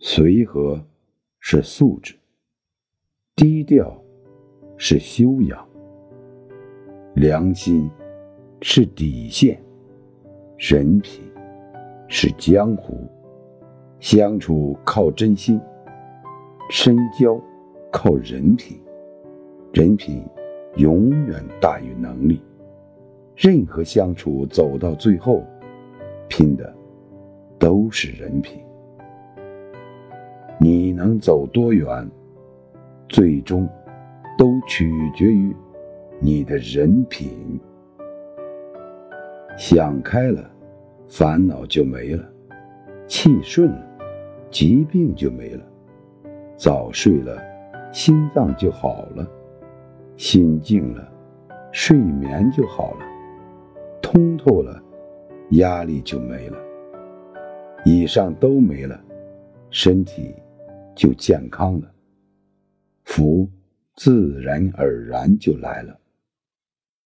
随和是素质，低调是修养，良心是底线，人品是江湖。相处靠真心，深交靠人品，人品永远大于能力。任何相处走到最后，拼的都是人品。你能走多远，最终都取决于你的人品。想开了，烦恼就没了；气顺了。疾病就没了，早睡了，心脏就好了；心静了，睡眠就好了；通透了，压力就没了。以上都没了，身体就健康了，福自然而然就来了。